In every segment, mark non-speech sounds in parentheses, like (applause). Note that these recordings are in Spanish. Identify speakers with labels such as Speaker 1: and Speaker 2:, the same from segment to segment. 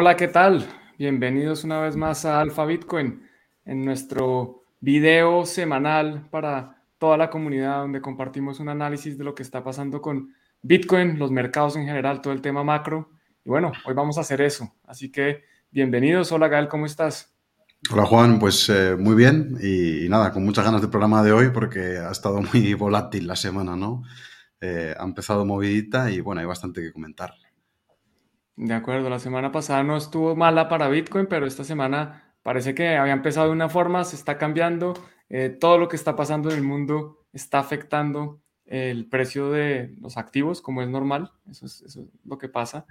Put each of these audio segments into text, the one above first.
Speaker 1: Hola, ¿qué tal? Bienvenidos una vez más a Alfa Bitcoin, en nuestro video semanal para toda la comunidad donde compartimos un análisis de lo que está pasando con Bitcoin, los mercados en general, todo el tema macro. Y bueno, hoy vamos a hacer eso. Así que bienvenidos. Hola, Gael, ¿cómo estás?
Speaker 2: Hola Juan, pues eh, muy bien y, nada, con muchas ganas del programa de hoy porque ha estado muy (laughs) volátil la semana, ¿no? Eh, ha empezado movidita y bueno, hay bastante que comentar.
Speaker 1: De acuerdo, la semana pasada no estuvo mala para Bitcoin, pero esta semana parece que había empezado de una forma, se está cambiando, eh, todo lo que está pasando en el mundo está afectando el precio de los activos, como es normal, eso es, lo que pasa.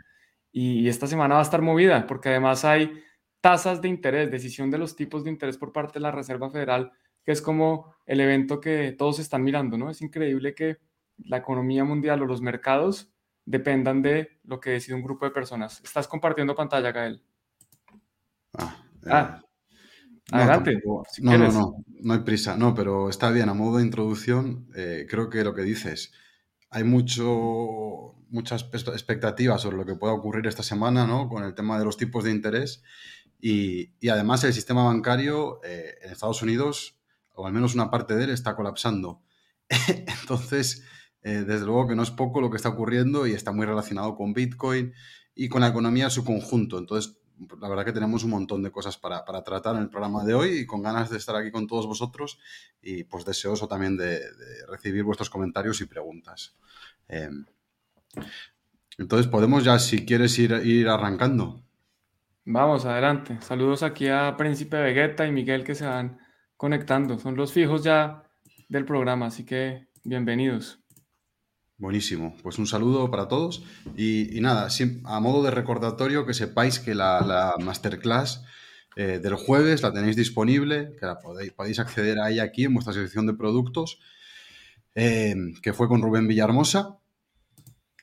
Speaker 1: Y, esta semana va a estar movida, porque además hay tasas de interés, decisión de los tipos de interés por parte de la Reserva Federal, que es como el evento que todos están mirando, ¿no? Es increíble que la economía mundial o los mercados dependan de lo que decide un grupo de personas. Estás compartiendo pantalla, Gael.
Speaker 2: Ah, eh, ah
Speaker 1: adelante.
Speaker 2: No, no, no, no, hay prisa. No, pero está bien. A modo de introducción, eh, creo que lo que dices, hay mucho, muchas expectativas sobre lo que pueda ocurrir esta semana, ¿no? Con el tema de los tipos de interés. Y, además el sistema bancario eh, en Estados Unidos, o al menos una parte de él, está colapsando. (laughs) Entonces, eh, desde luego que no es poco lo que está ocurriendo y está muy relacionado con Bitcoin y con la economía en su conjunto. Entonces, la verdad que tenemos un montón de cosas para, tratar en el programa de hoy y con ganas de estar aquí con todos vosotros y pues deseoso también de, recibir vuestros comentarios y preguntas. Em, entonces, podemos ya, si quieres, ir, ir arrancando.
Speaker 1: Vamos, adelante. Saludos aquí a Príncipe Vegeta y Miguel que se van conectando. Son los fijos ya del programa, así que bienvenidos.
Speaker 2: Buenísimo, pues un saludo para todos y, nada, a modo de recordatorio que sepáis que la, masterclass eh, del jueves la tenéis disponible, que la podéis, podéis acceder a ella aquí en vuestra sección de productos, eh, que fue con Rubén Villahermosa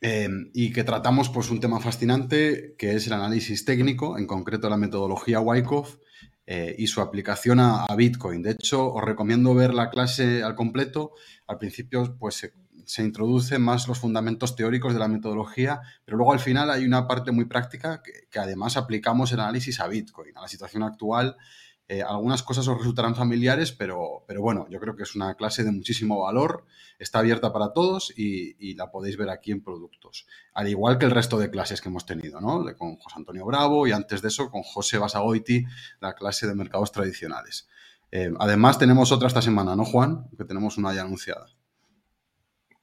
Speaker 2: eh, y que tratamos pues un tema fascinante que es el análisis técnico, en concreto la metodología Wyckoff y su aplicación a, a, Bitcoin. De hecho, os recomiendo ver la clase al completo. Al principio, pues se introducen más los fundamentos teóricos de la metodología, pero luego al final hay una parte muy práctica que, además aplicamos el análisis a Bitcoin, a la situación actual. Eh, algunas cosas os resultarán familiares, pero, pero bueno, yo creo que es una clase de muchísimo valor, está abierta para todos y, la podéis ver aquí en productos. Al igual que el resto de clases que hemos tenido, ¿no? Con José Antonio Bravo y antes de eso con José Basagoiti, la clase de mercados tradicionales. Eh, además tenemos otra esta semana, ¿no, Juan? Que tenemos una ya anunciada.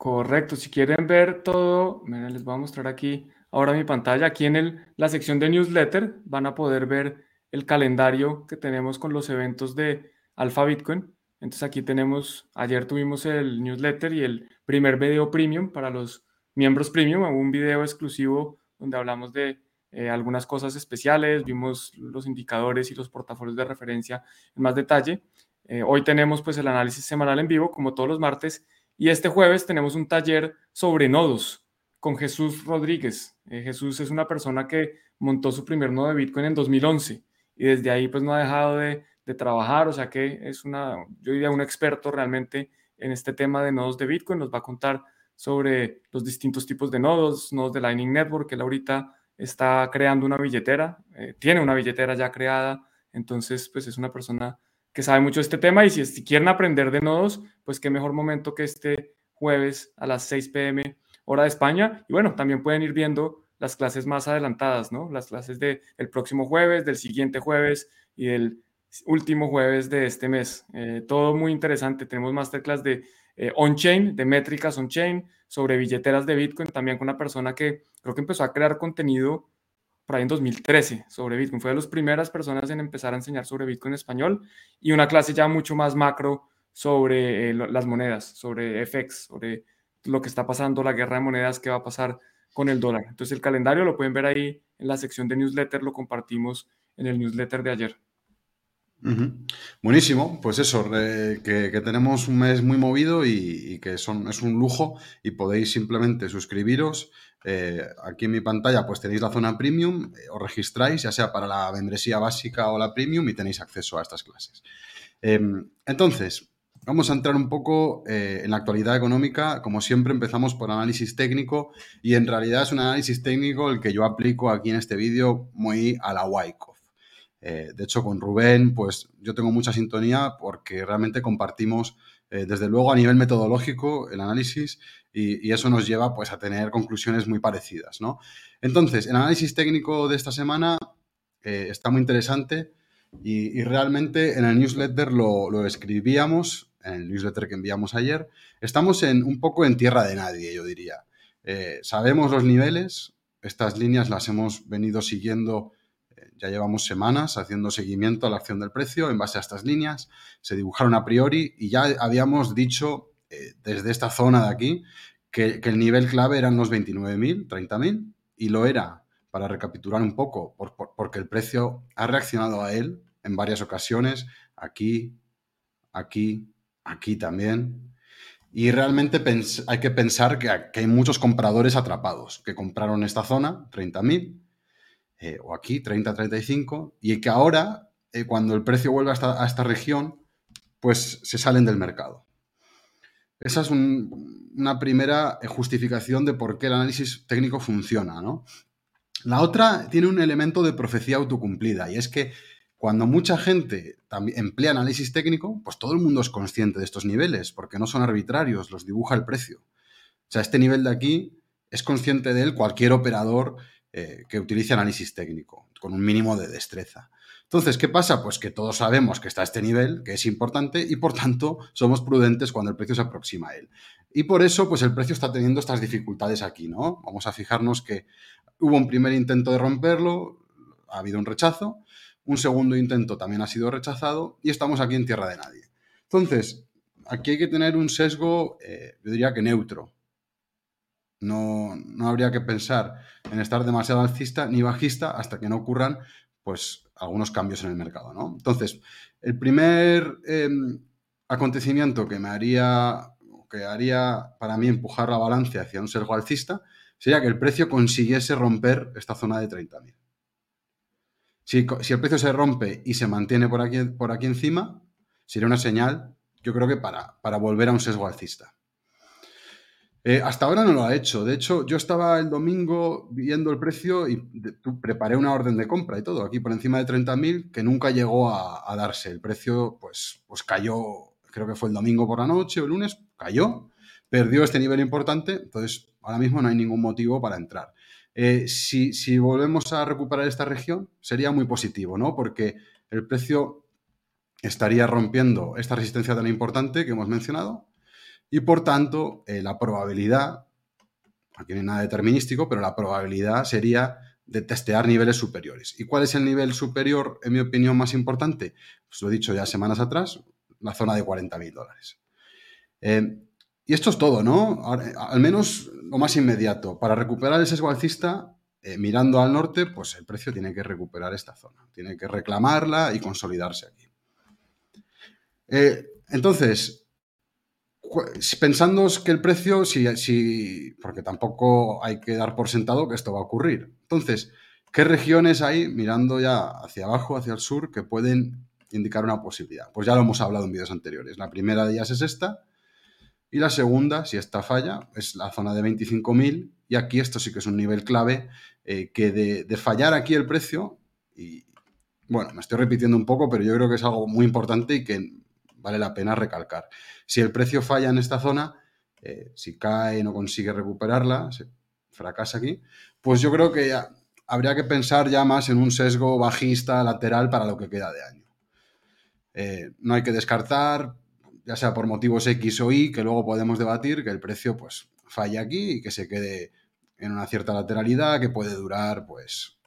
Speaker 1: Correcto, si quieren ver todo, les voy a mostrar aquí ahora mi pantalla. Aquí en la sección de newsletter van a poder ver el calendario que tenemos con los eventos de Alpha Bitcoin. Entonces aquí tenemos, ayer tuvimos el newsletter y el primer video premium para los miembros premium, un video exclusivo donde hablamos de eh, algunas cosas especiales, vimos los indicadores y los portafolios de referencia en más detalle. Eh, hoy tenemos pues el análisis semanal en vivo, como todos los martes, y este jueves tenemos un taller sobre nodos con Jesús Rodríguez. Eh, Jesús es una persona que montó su primer nodo de Bitcoin en 2011 y desde ahí pues no ha dejado de, trabajar, o sea que es una, yo diría un experto realmente en este tema de nodos de Bitcoin. Nos va a contar sobre los distintos tipos de nodos, nodos de Lightning Network, él ahorita está creando una billetera, eh, tiene una billetera ya creada, entonces pues es una persona que sabe mucho de este tema y si, quieren aprender de nodos, pues qué mejor momento que este jueves a las 6 pm hora de España. Y bueno, también pueden ir viendo las clases más adelantadas, ¿no? Las clases del próximo jueves, del siguiente jueves y del último jueves de este mes. Eh, todo muy interesante. Tenemos masterclass de eh, on-chain, de métricas on-chain, sobre billeteras de Bitcoin, también con una persona que creo que empezó a crear contenido por ahí en 2013 sobre Bitcoin. Fue de las primeras personas en empezar a enseñar sobre Bitcoin en español y una clase ya mucho más macro sobre eh, las monedas, sobre FX, sobre lo que está pasando, la guerra de monedas, qué va a pasar con el dólar. Entonces el calendario lo pueden ver ahí en la sección de newsletter, lo compartimos en el newsletter de ayer.
Speaker 2: Buenísimo, pues eso, que, tenemos un mes muy movido y, que son, es un lujo y podéis simplemente suscribiros. Eh, aquí en mi pantalla pues tenéis la zona premium, eh, os registráis ya sea para la membresía básica o la premium y tenéis acceso a estas clases. Em, entonces, vamos a entrar un poco eh, en la actualidad económica. Como siempre, empezamos por análisis técnico y en realidad es un análisis técnico el que yo aplico aquí en este vídeo muy a la Wyckoff. Eh, de hecho, con Rubén, pues yo tengo mucha sintonía porque realmente compartimos, eh, desde luego, a nivel metodológico el análisis y, eso nos lleva pues, a tener conclusiones muy parecidas. ¿no? Entonces, el análisis técnico de esta semana está muy interesante y, realmente en el newsletter lo, lo escribíamos en el newsletter que enviamos ayer, estamos en, un poco en tierra de nadie, yo diría. Eh, sabemos los niveles, estas líneas las hemos venido siguiendo, eh, ya llevamos semanas haciendo seguimiento a la acción del precio en base a estas líneas, se dibujaron a priori y ya habíamos dicho eh, desde esta zona de aquí que, el nivel clave eran los 29.000, 30.000 y lo era, para recapitular un poco, porque el precio ha reaccionado a él en varias ocasiones, aquí, aquí, aquí también. Y realmente hay que pensar que, hay muchos compradores atrapados que compraron esta zona, 30.000, eh, o aquí, 30, 35, y que ahora, eh, cuando el precio vuelve a esta, región, pues se salen del mercado. Esa es una primera justificación de por qué el análisis técnico funciona. La otra tiene un elemento de profecía autocumplida, y es que cuando mucha gente emplea análisis técnico, pues todo el mundo es consciente de estos niveles, porque no son arbitrarios, los dibuja el precio. O sea, este nivel de aquí es consciente de él cualquier operador eh, que utilice análisis técnico, con un mínimo de destreza. Entonces, ¿qué pasa? Pues que todos sabemos que está a este nivel, que es importante, y por tanto somos prudentes cuando el precio se aproxima a él. Y por eso, pues el precio está teniendo estas dificultades aquí, ¿no? Vamos a fijarnos que hubo un primer intento de romperlo, ha habido un rechazo, un segundo intento también ha sido rechazado y estamos aquí en tierra de nadie. Entonces, aquí hay que tener un sesgo, eh, yo diría que neutro. No, habría que pensar en estar demasiado alcista ni bajista hasta que no ocurran pues algunos cambios en el mercado. ¿no? Entonces, el primer em, acontecimiento que me haría, que haría para mí empujar la balanza hacia un sesgo alcista sería que el precio consiguiese romper esta zona de 30.000. Si, el precio se rompe y se mantiene por aquí, por aquí encima, sería una señal, yo creo que para, para volver a un sesgo alcista. Eh, hasta ahora no lo ha hecho. De hecho, yo estaba el domingo viendo el precio y preparé una orden de compra y todo, aquí por encima de 30.000, que nunca llegó a, darse. El precio, pues, pues cayó, creo que fue el domingo por la noche o el lunes, cayó, perdió este nivel importante, entonces ahora mismo no hay ningún motivo para entrar. Eh, si, volvemos a recuperar esta región, sería muy positivo, ¿no? Porque el precio estaría rompiendo esta resistencia tan importante que hemos mencionado y por tanto eh, la probabilidad, aquí no hay nada determinístico, pero la probabilidad sería de testear niveles superiores. ¿Y cuál es el nivel superior, en mi opinión, más importante? Pues lo he dicho ya semanas atrás, la zona de 40.000 dólares. Eh, y esto es todo, ¿no? Al menos lo más inmediato. Para recuperar el sesgo alcista, eh, mirando al norte, pues el precio tiene que recuperar esta zona. Tiene que reclamarla y consolidarse aquí. Entonces, pensando que el precio, si, porque tampoco hay que dar por sentado que esto va a ocurrir. Entonces, ¿qué regiones hay, mirando ya hacia abajo, hacia el sur, que pueden indicar una posibilidad? Pues ya lo hemos hablado en vídeos anteriores. La primera de ellas es esta, y la segunda, si esta falla, es la zona de 25.000. Y aquí esto sí que es un nivel clave eh, que de, fallar aquí el precio, y bueno, me estoy repitiendo un poco, pero yo creo que es algo muy importante y que vale la pena recalcar. Si el precio falla en esta zona, eh, si cae y no consigue recuperarla, se fracasa aquí, pues yo creo que habría que pensar ya más en un sesgo bajista lateral para lo que queda de año. Eh, no hay que descartar, ya sea por motivos X o Y, que luego podemos debatir, que el precio pues falle aquí y que se quede en una cierta lateralidad que puede durar pues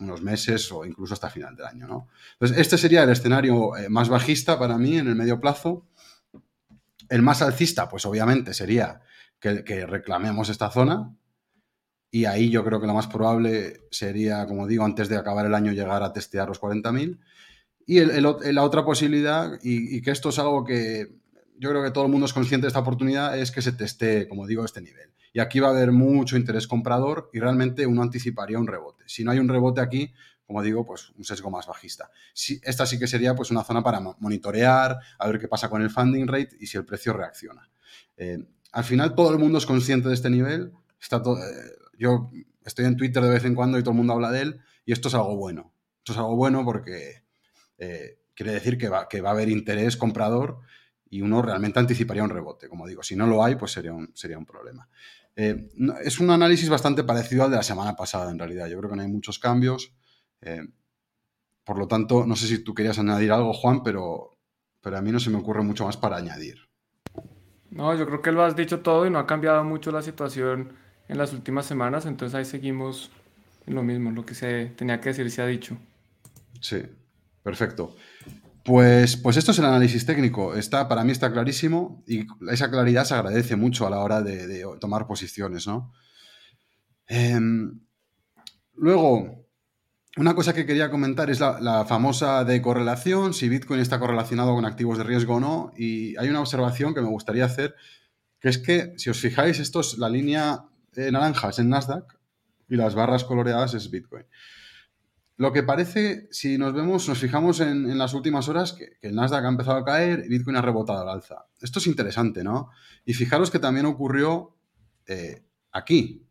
Speaker 2: unos meses o incluso hasta final del año. ¿no? Entonces, este sería el escenario eh, más bajista para mí en el medio plazo. El más alcista, pues obviamente sería que, reclamemos esta zona, y ahí yo creo que lo más probable sería, como digo, antes de acabar el año llegar a testear los 40.000. Y la otra posibilidad, y, que esto es algo que yo creo que todo el mundo es consciente de esta oportunidad, es que se teste, como digo, este nivel. Y aquí va a haber mucho interés comprador y realmente uno anticiparía un rebote. Si no hay un rebote aquí, como digo, pues un sesgo más bajista. esta sí que sería pues una zona para monitorear, a ver qué pasa con el funding rate y si el precio reacciona. Eh, al final todo el mundo es consciente de este nivel. Está eh, yo estoy en Twitter de vez en cuando y todo el mundo habla de él y esto es algo bueno. Esto es algo bueno porque eh, quiere decir que va, que va a haber interés comprador y uno realmente anticiparía un rebote. Como digo, si no lo hay, pues sería un, sería un problema. Eh, es un análisis bastante parecido al de la semana pasada, en realidad. Yo creo que no hay muchos cambios. Eh, por lo tanto, no sé si tú querías añadir algo, Juan, pero, pero a mí no se me ocurre mucho más para añadir.
Speaker 1: No, yo creo que lo has dicho todo y no ha cambiado mucho la situación en las últimas semanas, entonces ahí seguimos en lo mismo, lo que se tenía que decir se ha dicho.
Speaker 2: Sí, perfecto. Pues, pues esto es el análisis técnico. Está, para mí está clarísimo y esa claridad se agradece mucho a la hora de, tomar posiciones, ¿no? Em, luego, una cosa que quería comentar es la, famosa de correlación, si Bitcoin está correlacionado con activos de riesgo o no. Y hay una observación que me gustaría hacer, que es que, si os fijáis, esto es la línea naranja es en Nasdaq y las barras coloreadas es Bitcoin. Lo que parece, si nos vemos, nos fijamos en, las últimas horas, que, el Nasdaq ha empezado a caer y Bitcoin ha rebotado al alza. Esto es interesante, ¿no? Y fijaros que también ocurrió eh, aquí.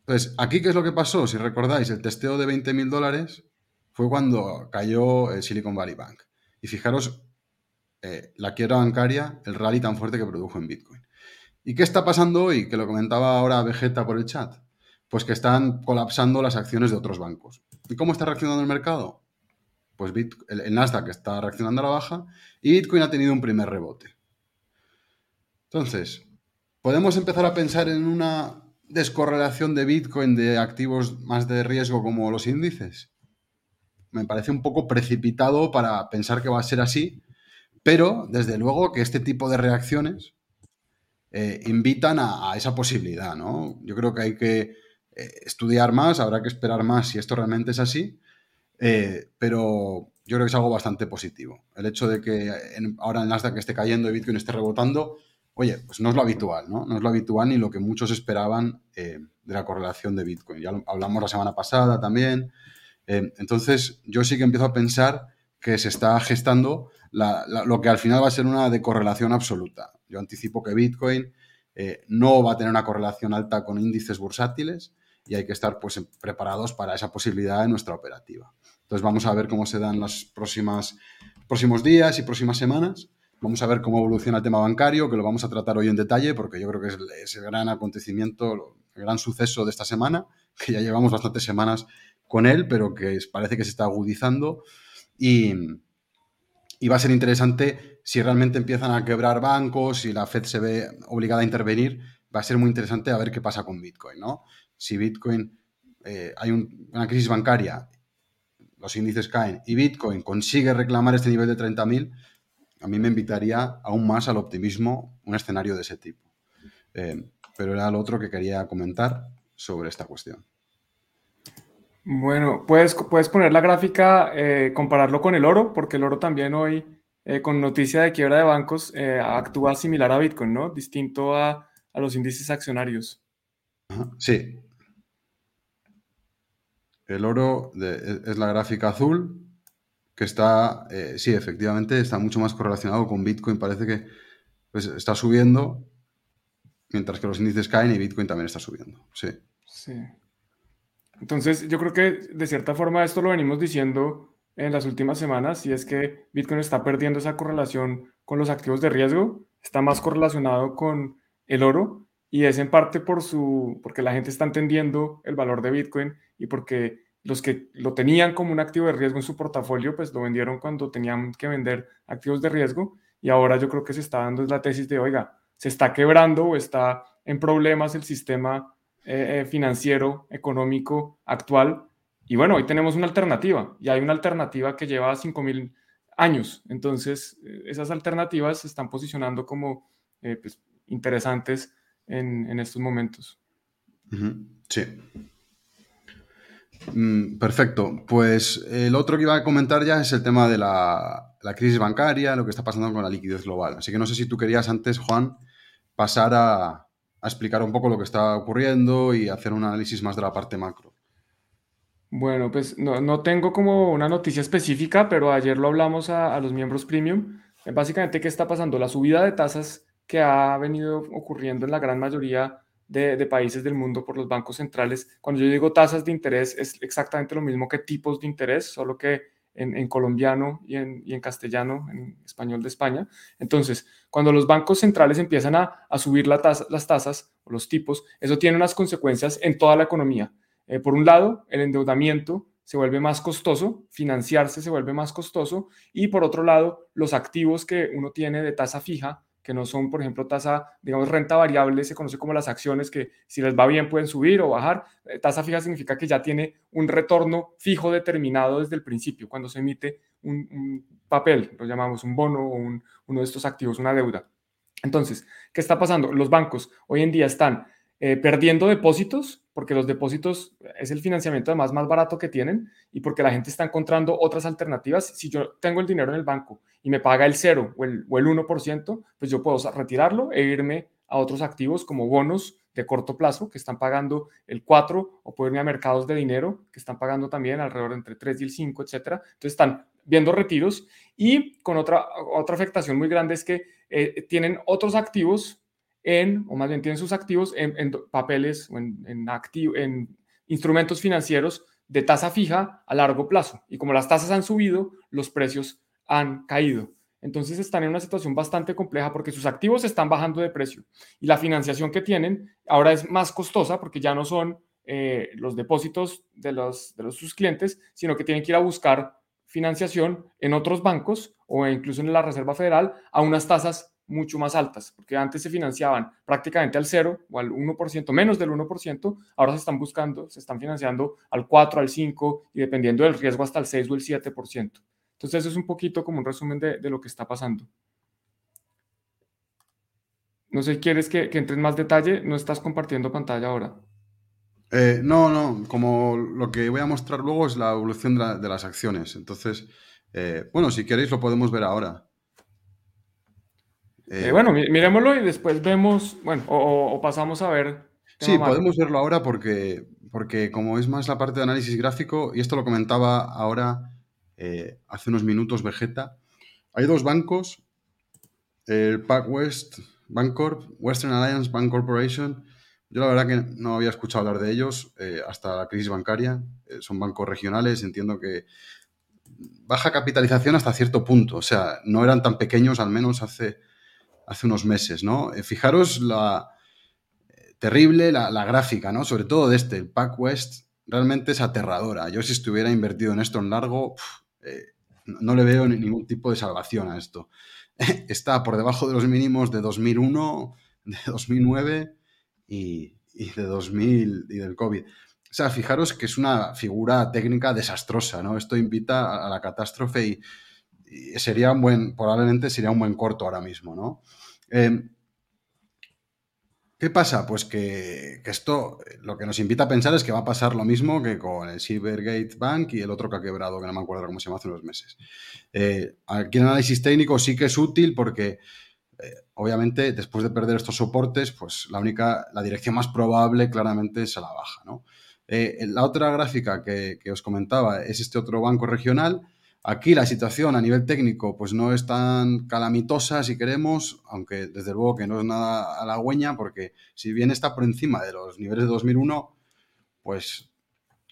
Speaker 2: Entonces, aquí, ¿qué es lo que pasó? Si recordáis, el testeo de 20.000 dólares fue cuando cayó el Silicon Valley Bank. Y fijaros eh, la quiebra bancaria, el rally tan fuerte que produjo en Bitcoin. ¿Y qué está pasando hoy? Que lo comentaba ahora Vegeta por el chat. Pues que están colapsando las acciones de otros bancos. ¿Y cómo está reaccionando el mercado? Pues el, Nasdaq está reaccionando a la baja y Bitcoin ha tenido un primer rebote. Entonces, ¿podemos empezar a pensar en una descorrelación de Bitcoin de activos más de riesgo como los índices? Me parece un poco precipitado para pensar que va a ser así, pero desde luego que este tipo de reacciones eh, invitan a, esa posibilidad, ¿no? Yo creo que hay que eh, estudiar más, habrá que esperar más si esto realmente es así, eh, pero yo creo que es algo bastante positivo. El hecho de que ahora el Nasdaq esté cayendo y Bitcoin esté rebotando, oye, pues no es lo habitual, ¿no? No es lo habitual ni lo que muchos esperaban de la correlación de Bitcoin. Ya hablamos la semana pasada también. entonces, yo sí que empiezo a pensar que se está gestando lo que al final va a ser una decorrelación absoluta. Yo anticipo que Bitcoin eh, no va a tener una correlación alta con índices bursátiles y hay que estar pues, preparados para esa posibilidad en nuestra operativa. Entonces vamos a ver cómo se dan los próximos días y próximas semanas. Vamos a ver cómo evoluciona el tema bancario, que lo vamos a tratar hoy en detalle, porque yo creo que es, el gran acontecimiento, el gran suceso de esta semana, que ya llevamos bastantes semanas con él, pero que parece que se está agudizando. Y, y va a ser interesante si realmente empiezan a quebrar bancos y la Fed se ve obligada a intervenir, va a ser muy interesante a ver qué pasa con Bitcoin, ¿no? Si Bitcoin, eh, hay una crisis bancaria, los índices caen y Bitcoin consigue reclamar este nivel de 30.000, a mí me invitaría aún más al optimismo un escenario de ese tipo. Eh, pero era lo otro que quería comentar sobre esta cuestión.
Speaker 1: Bueno, puedes, puedes poner la gráfica, eh, compararlo con el oro, porque el oro también hoy, eh, con noticia de quiebra de bancos, actúa similar a Bitcoin, ¿no? Distinto a, los índices accionarios.
Speaker 2: Sí. El oro e, es la gráfica azul, que está, sí, efectivamente, está mucho más correlacionado con Bitcoin. Parece que pues, está subiendo, mientras que los índices caen y Bitcoin también está subiendo. Sí.
Speaker 1: Sí. Entonces, yo creo que de cierta forma esto lo venimos diciendo en las últimas semanas, y es que Bitcoin está perdiendo esa correlación con los activos de riesgo, está más correlacionado con el oro, y es en parte por su, porque la gente está entendiendo el valor de Bitcoin y porque los que lo tenían como un activo de riesgo en su portafolio, pues lo vendieron cuando tenían que vender activos de riesgo, y ahora yo creo que se está dando la tesis de, oiga, se está quebrando o está en problemas el sistema eh, eh, financiero, económico actual. Y bueno, hoy tenemos una alternativa y hay una alternativa que lleva 5.000 años. Entonces, eh, esas alternativas se están posicionando como pues, interesantes en, estos momentos.
Speaker 2: Sí. Mm, perfecto. Pues el otro que iba a comentar ya es el tema de la, la, crisis bancaria, lo que está pasando con la liquidez global. Así que no sé si tú querías antes, Juan, pasar a, a explicar un poco lo que está ocurriendo y hacer un análisis más de la parte macro.
Speaker 1: Bueno, pues no, no tengo como una noticia específica, pero ayer lo hablamos a, a los miembros premium. Básicamente, ¿qué está pasando? La subida de tasas que ha venido ocurriendo en la gran mayoría de, países del mundo por los bancos centrales. Cuando yo digo tasas de interés, es exactamente lo mismo que tipos de interés, solo que en, colombiano y en, castellano, en español de España. Entonces, cuando los bancos centrales empiezan a, a subir las tasas o los tipos, eso tiene unas consecuencias en toda la economía. Eh, por un lado, el endeudamiento se vuelve más costoso, financiarse se vuelve más costoso y por otro lado, los activos que uno tiene de tasa fija, que no son, por ejemplo, tasa, digamos, renta variable, se conoce como las acciones que si les va bien pueden subir o bajar. Eh, tasa fija significa que ya tiene un retorno fijo determinado desde el principio, cuando se emite un, papel, lo llamamos un bono o un, uno de estos activos, una deuda. Entonces, ¿qué está pasando? Los bancos hoy en día están eh, perdiendo depósitos, porque los depósitos es el financiamiento además más barato que tienen y porque la gente está encontrando otras alternativas. Si yo tengo el dinero en el banco y me paga el cero o el, o el 1%, pues yo puedo retirarlo e irme a otros activos como bonos de corto plazo que están pagando el 4 o puedo irme a mercados de dinero que están pagando también alrededor entre 3 y el 5, etcétera. Entonces están viendo retiros y con otra, otra afectación muy grande es que eh, tienen otros activos en, o más bien tienen sus activos en, papeles o en, activo, en instrumentos financieros de tasa fija a largo plazo. Y como las tasas han subido, los precios han caído. Entonces están en una situación bastante compleja porque sus activos están bajando de precio y la financiación que tienen ahora es más costosa porque ya no son eh, los depósitos de los, de sus clientes, sino que tienen que ir a buscar financiación en otros bancos o incluso en la Reserva Federal a unas tasas mucho más altas, porque antes se financiaban prácticamente al 0 o al 1%, menos del 1%, ahora se están buscando, se están financiando al 4, al 5 y dependiendo del riesgo hasta el 6 o el 7%. Entonces eso es un poquito como un resumen de, lo que está pasando. No sé, ¿quieres que, que entre en más detalle? No estás compartiendo pantalla ahora.
Speaker 2: Eh, no, no, como lo que voy a mostrar luego es la evolución de las acciones. Entonces, eh, bueno, si queréis lo podemos ver ahora.
Speaker 1: Eh, bueno, miremoslo y después vemos, bueno, o, o pasamos a ver.
Speaker 2: Sí, podemos verlo ahora porque, porque como es más la parte de análisis gráfico, y esto lo comentaba ahora eh, hace unos minutos Vegeta, hay dos bancos, el PacWest Bancorp, Western Alliance Bank Corporation. Yo la verdad que no había escuchado hablar de ellos eh, hasta la crisis bancaria. Eh, son bancos regionales, entiendo que baja capitalización hasta cierto punto. O sea, no eran tan pequeños al menos hace, hace unos meses, ¿no? Eh, fijaros la terrible la, gráfica, ¿no? Sobre todo de este, el PacWest, realmente es aterradora. Yo si estuviera invertido en esto en largo, pff, no le veo ningún tipo de salvación a esto. (laughs) está por debajo de los mínimos de 2001, de 2009 y, de 2000 y del COVID. O sea, fijaros que es una figura técnica desastrosa, ¿no? Esto invita a la catástrofe y, sería un buen, probablemente sería un buen corto ahora mismo, ¿no? Eh, ¿Qué pasa? Pues que, esto lo que nos invita a pensar es que va a pasar lo mismo que con el Silvergate Bank y el otro que ha quebrado, que no me acuerdo cómo se llama hace unos meses. Eh, aquí el análisis técnico sí que es útil porque, eh, obviamente, después de perder estos soportes, pues la única, la dirección más probable claramente es a la baja, ¿no? Eh, la otra gráfica que os comentaba es este otro banco regional Aquí la situación a nivel técnico pues no es tan calamitosa si queremos, aunque desde luego que no es nada halagüeña porque si bien está por encima de los niveles de 2001, pues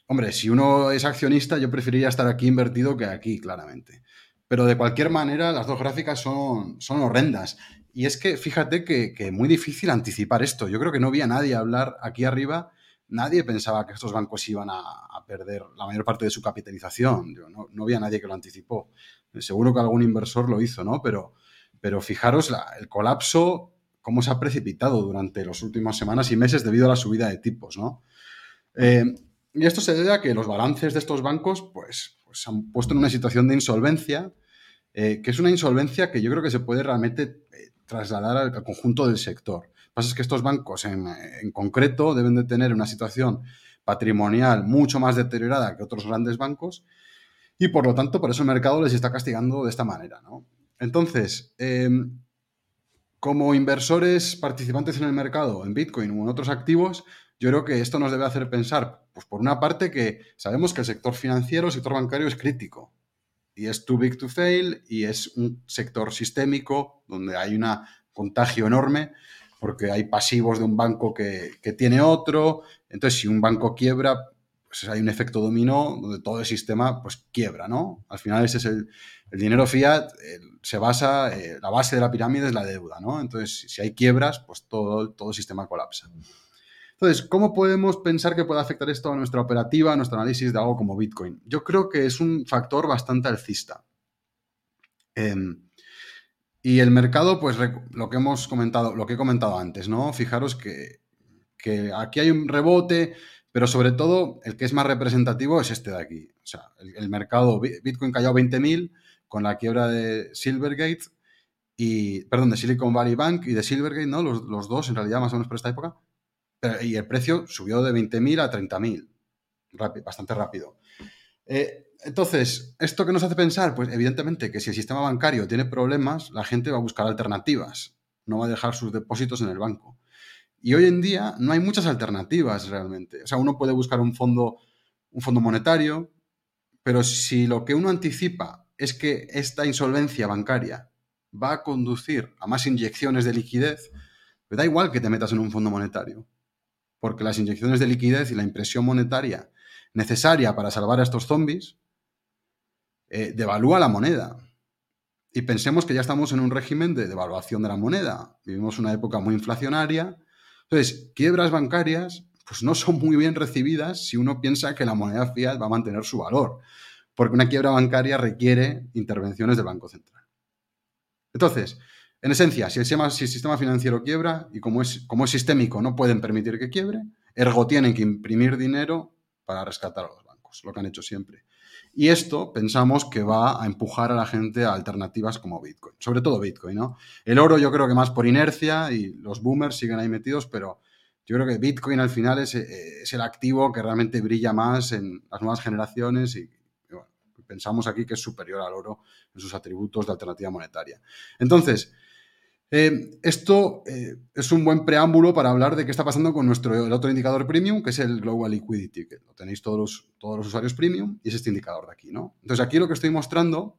Speaker 2: hombre, si uno es accionista yo preferiría estar aquí invertido que aquí, claramente. Pero de cualquier manera las dos gráficas son, son horrendas. Y es que fíjate que, que muy difícil anticipar esto. Yo creo que no vi a nadie hablar aquí arriba nadie pensaba que estos bancos iban a, perder la mayor parte de su capitalización. No, había nadie que lo anticipó. Seguro que algún inversor lo hizo, ¿no? Pero, pero fijaros el colapso, cómo se ha precipitado durante las últimas semanas y meses debido a la subida de tipos, ¿no? Eh, y esto se debe a que los balances de estos bancos, pues, pues se han puesto en una situación de insolvencia, eh, que es una insolvencia que yo creo que se puede realmente eh, trasladar al conjunto del sector es que estos bancos en, en, concreto deben de tener una situación patrimonial mucho más deteriorada que otros grandes bancos y por lo tanto por eso el mercado les está castigando de esta manera. ¿no? Entonces, eh, como inversores participantes en el mercado, en Bitcoin o en otros activos, yo creo que esto nos debe hacer pensar, pues por una parte que sabemos que el sector financiero, el sector bancario es crítico y es too big to fail y es un sector sistémico donde hay un contagio enorme porque hay pasivos de un banco que, tiene otro. Entonces, si un banco quiebra, pues hay un efecto dominó donde todo el sistema pues quiebra, ¿no? Al final ese es el, dinero fiat, se basa, eh, la base de la pirámide es la deuda, ¿no? Entonces, si hay quiebras, pues todo, todo el sistema colapsa. Entonces, ¿cómo podemos pensar que puede afectar esto a nuestra operativa, a nuestro análisis de algo como Bitcoin? Yo creo que es un factor bastante alcista. Em, y el mercado, pues lo que hemos comentado, lo que he comentado antes, ¿no? Fijaros que, aquí hay un rebote, pero sobre todo el que es más representativo es este de aquí. O sea, el, mercado, Bitcoin cayó a 20.000 con la quiebra de Silvergate y, perdón, de Silicon Valley Bank y de Silvergate, ¿no? Los, los dos en realidad más o menos por esta época y el precio subió de 20.000 a 30.000, bastante rápido. Eh, entonces, ¿esto qué nos hace pensar? Pues evidentemente que si el sistema bancario tiene problemas, la gente va a buscar alternativas, no va a dejar sus depósitos en el banco. Y hoy en día no hay muchas alternativas realmente. O sea, uno puede buscar un fondo, un fondo monetario, pero si lo que uno anticipa es que esta insolvencia bancaria va a conducir a más inyecciones de liquidez, pues da igual que te metas en un fondo monetario porque las inyecciones de liquidez y la impresión monetaria necesaria para salvar a estos zombies eh, devalúa la moneda. Y pensemos que ya estamos en un régimen de devaluación de la moneda. Vivimos una época muy inflacionaria. Entonces, quiebras bancarias pues no son muy bien recibidas si uno piensa que la moneda fiat va a mantener su valor, porque una quiebra bancaria requiere intervenciones del Banco Central. Entonces, en esencia, si el, sistema, financiero quiebra y como es, como es sistémico no pueden permitir que quiebre, ergo tienen que imprimir dinero para rescatar a los bancos, lo que han hecho siempre. Y esto pensamos que va a empujar a la gente a alternativas como Bitcoin, sobre todo Bitcoin, ¿no? El oro yo creo que más por inercia y los boomers siguen ahí metidos, pero yo creo que Bitcoin al final es, eh, el activo que realmente brilla más en las nuevas generaciones y, pensamos aquí que es superior al oro en sus atributos de alternativa monetaria. Entonces, eh, esto eh, es un buen preámbulo para hablar de qué está pasando con nuestro otro indicador premium, que es el Global Liquidity, que lo tenéis todos los, todos los usuarios premium, y es este indicador de aquí, ¿no? Entonces, aquí lo que estoy mostrando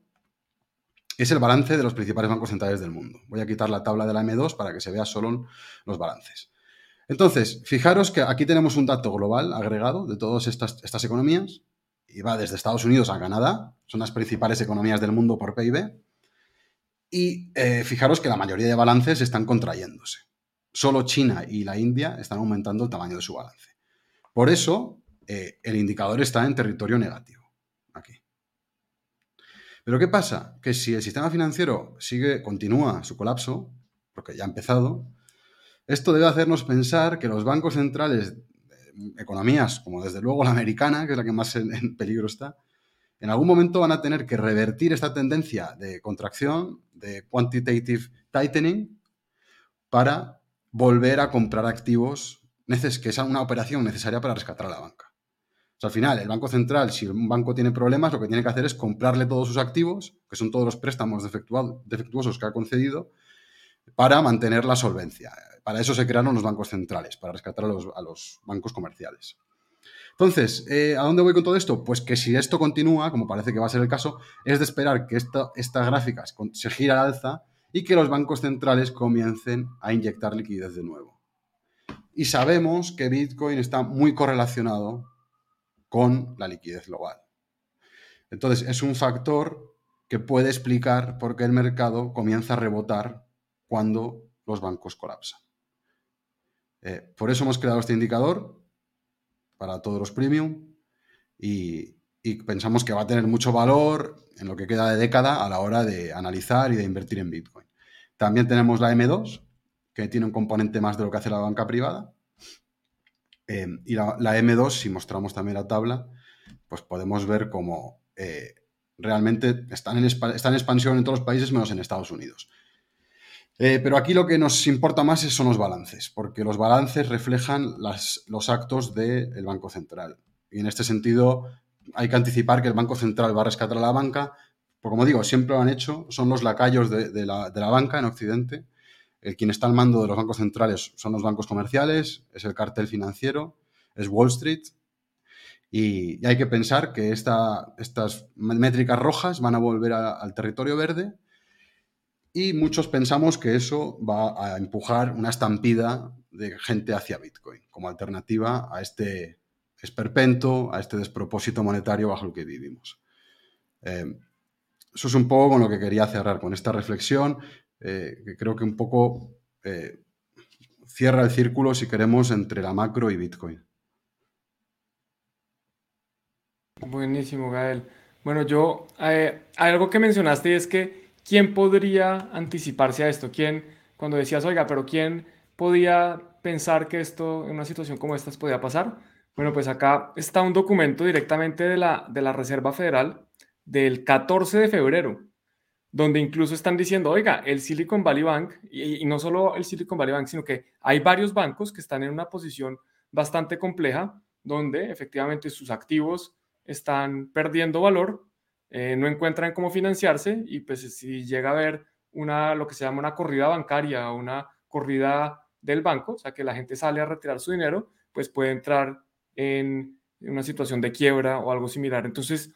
Speaker 2: es el balance de los principales bancos centrales del mundo. Voy a quitar la tabla de la M2 para que se vea solo los balances. Entonces, fijaros que aquí tenemos un dato global agregado de todas estas, estas economías, y va desde Estados Unidos a Canadá, son las principales economías del mundo por PIB, y eh, fijaros que la mayoría de balances están contrayéndose. Solo China y la India están aumentando el tamaño de su balance. Por eso, eh, el indicador está en territorio negativo. Aquí. Pero ¿qué pasa? Que si el sistema financiero sigue, continúa su colapso, porque ya ha empezado, esto debe hacernos pensar que los bancos centrales, economías como desde luego la americana, que es la que más en peligro está, en algún momento van a tener que revertir esta tendencia de contracción, de quantitative tightening, para volver a comprar activos, que es una operación necesaria para rescatar a la banca. al final, el Banco Central, si un banco tiene problemas, lo que tiene que hacer es comprarle todos sus activos, que son todos los préstamos defectuosos que ha concedido, para mantener la solvencia. Para eso se crearon los bancos centrales, para rescatar a los bancos comerciales. Entonces, eh, ¿a dónde voy con todo esto? Pues que si esto continúa, como parece que va a ser el caso, es de esperar que esta, estas gráficas se gira al alza y que los bancos centrales comiencen a inyectar liquidez de nuevo. Y sabemos que Bitcoin está muy correlacionado con la liquidez global. Entonces, es un factor que puede explicar por qué el mercado comienza a rebotar cuando los bancos colapsan. Eh, por eso hemos creado este indicador, para todos los premium y, pensamos que va a tener mucho valor en lo que queda de década a la hora de analizar y de invertir en Bitcoin. También tenemos la M2, que tiene un componente más de lo que hace la banca privada. Eh, y la, M2, si mostramos también la tabla, pues podemos ver cómo eh, realmente están en, están en expansión en todos los países menos en Estados Unidos. Eh, pero aquí lo que nos importa más son los balances, porque los balances reflejan los actos del Banco Central. Y en este sentido hay que anticipar que el Banco Central va a rescatar a la banca, porque como digo, siempre lo han hecho, son los lacayos de, la, banca en Occidente. el quien está al mando de los bancos centrales son los bancos comerciales, es el cartel financiero, es Wall Street. Y, hay que pensar que estas métricas rojas van a volver al territorio verde y muchos pensamos que eso va a empujar una estampida de gente hacia Bitcoin como alternativa a este esperpento, a este despropósito monetario bajo el que vivimos. Eh, eso es un poco con lo que quería cerrar, con esta reflexión, eh, que creo que un poco eh, cierra el círculo, si queremos, entre la macro y Bitcoin.
Speaker 1: Buenísimo, Gael. Bueno, yo, algo que mencionaste es que, ¿quién podría anticiparse a esto? ¿Quién, cuando decías, oiga, pero quién podía pensar que esto, en una situación como esta, podía pasar? Bueno, pues acá está un documento directamente de la, de la Reserva Federal del 14 de febrero, donde incluso están diciendo, oiga, el Silicon Valley Bank, y, no solo el Silicon Valley Bank, sino que hay varios bancos que están en una posición bastante compleja, donde efectivamente sus activos están perdiendo valor, eh, no encuentran cómo financiarse y pues si llega a haber una, lo que se llama una corrida bancaria una corrida del banco, o sea que la gente sale a retirar su dinero, pues puede entrar en una situación de quiebra o algo similar. Entonces,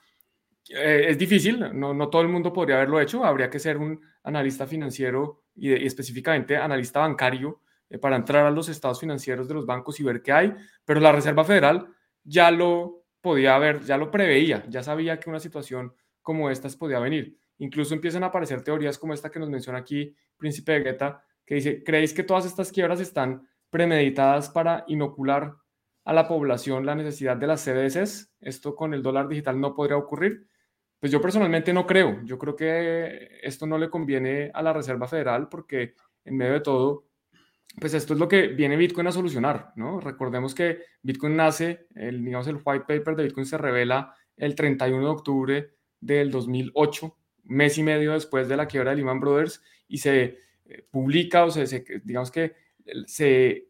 Speaker 1: eh, es difícil, no, no, todo el mundo podría haberlo hecho, habría que ser un analista financiero y, específicamente analista bancario eh, para entrar a los estados financieros de los bancos y ver qué hay, pero la Reserva Federal ya lo podía ver, ya lo preveía, ya sabía que una situación como esta podía venir. Incluso empiezan a aparecer teorías como esta que nos menciona aquí Príncipe de Guetta, que dice, ¿creéis que todas estas quiebras están premeditadas para inocular a la población la necesidad de las CDS? Esto con el dólar digital no podría ocurrir. Pues yo personalmente no creo. Yo creo que esto no le conviene a la Reserva Federal porque en medio de todo, pues esto es lo que viene Bitcoin a solucionar, ¿no? Recordemos que Bitcoin nace, el, digamos, el white paper de Bitcoin se revela el 31 de octubre del 2008, mes y medio después de la quiebra de Lehman Brothers, y se eh, publica o se, digamos que se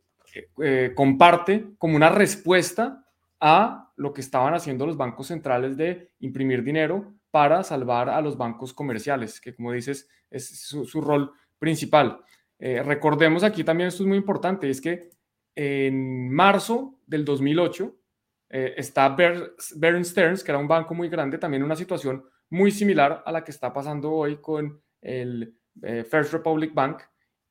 Speaker 1: eh, comparte como una respuesta a lo que estaban haciendo los bancos centrales de imprimir dinero para salvar a los bancos comerciales, que como dices es su, rol principal. Eh, recordemos aquí también, esto es muy importante, es que en marzo del 2008 eh, está Bear, Stearns, que era un banco muy grande, también una situación muy similar a la que está pasando hoy con el eh, First Republic Bank,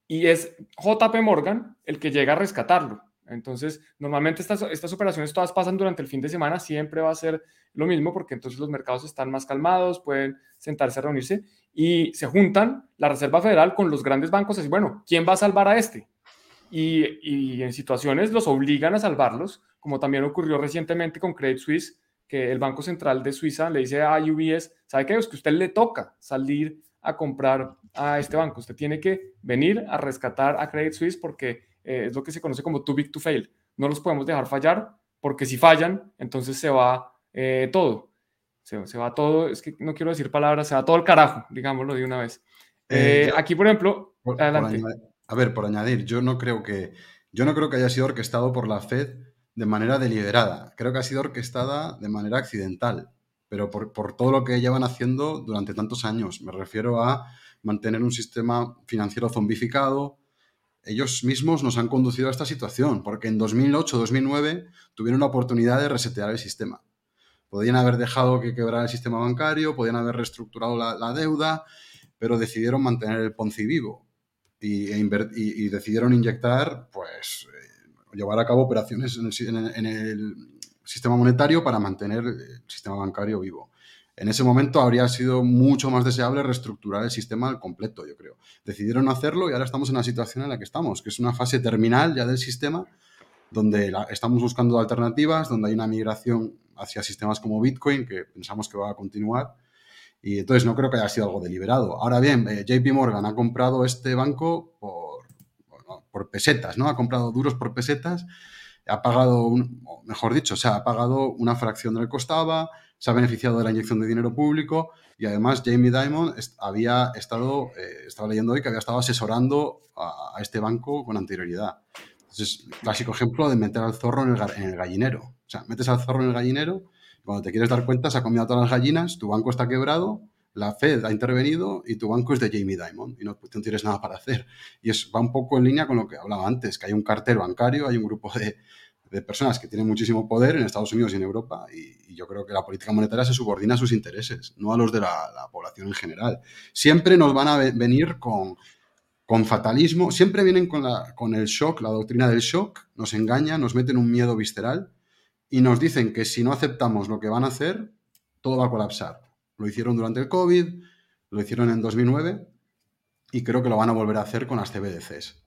Speaker 1: y es JP Morgan el que llega a rescatarlo. Entonces, normalmente estas, operaciones todas pasan durante el fin de semana, siempre va a ser lo mismo porque entonces los mercados están más calmados, pueden sentarse a reunirse y se juntan la Reserva Federal con los grandes bancos, así, bueno, ¿quién va a salvar a este? Y, y, en situaciones los obligan a salvarlos, como también ocurrió recientemente con Credit Suisse, que el Banco Central de Suiza le dice a UBS, ¿sabe qué? Es que a usted le toca salir a comprar a este banco, usted tiene que venir a rescatar a Credit Suisse porque eh, es lo que se conoce como too big to fail. No los podemos dejar fallar porque si fallan, entonces se va eh, todo. Se, se, va todo, es que no quiero decir palabras, se va todo el carajo, digámoslo de una vez. Eh, aquí, por ejemplo, adelante.
Speaker 2: A ver, por añadir, yo no creo que yo no creo que haya sido orquestado por la Fed de manera deliberada. Creo que ha sido orquestada de manera accidental, pero por, por todo lo que llevan haciendo durante tantos años. Me refiero a mantener un sistema financiero zombificado, ellos mismos nos han conducido a esta situación, porque en 2008-2009 tuvieron la oportunidad de resetear el sistema. Podían haber dejado que quebrara el sistema bancario, podían haber reestructurado la, deuda, pero decidieron mantener el Ponzi vivo y, e y, decidieron inyectar, pues, eh, llevar a cabo operaciones en el sistema monetario para mantener el sistema bancario vivo. En ese momento habría sido mucho más deseable reestructurar el sistema al completo, yo creo. Decidieron hacerlo y ahora estamos en la situación en la que estamos, que es una fase terminal ya del sistema, donde estamos buscando alternativas, donde hay una migración hacia sistemas como Bitcoin, que pensamos que va a continuar. Y entonces no creo que haya sido algo deliberado. Ahora bien, eh, JP Morgan ha comprado este banco por, por pesetas, ¿no? Ha comprado duros por pesetas, ha pagado, mejor dicho, o sea, ha pagado una fracción de lo que costaba, se ha beneficiado de la inyección de dinero público y además Jamie Dimon había estado, eh, estaba leyendo hoy que había estado asesorando a, este banco con anterioridad. Entonces, clásico ejemplo de meter al zorro en el, gallinero. O sea, metes al zorro en el gallinero, cuando te quieres dar cuenta se ha comido todas las gallinas, tu banco está quebrado la Fed ha intervenido y tu banco es de Jamie Dimon y no, no, tienes nada para hacer. Y es, va un poco en línea con lo que hablaba antes, que hay un cartel bancario, hay un grupo de, de personas que tienen muchísimo poder en Estados Unidos y en Europa y, yo creo que la política monetaria se subordina a sus intereses, no a los de la, población en general. Siempre nos van a venir con, con fatalismo, siempre vienen con, la, con el shock, la doctrina del shock, nos engañan, nos meten un miedo visceral y nos dicen que si no aceptamos lo que van a hacer, todo va a colapsar. Lo hicieron durante el COVID, lo hicieron en 2009 y creo que lo van a volver a hacer con las CBDCs.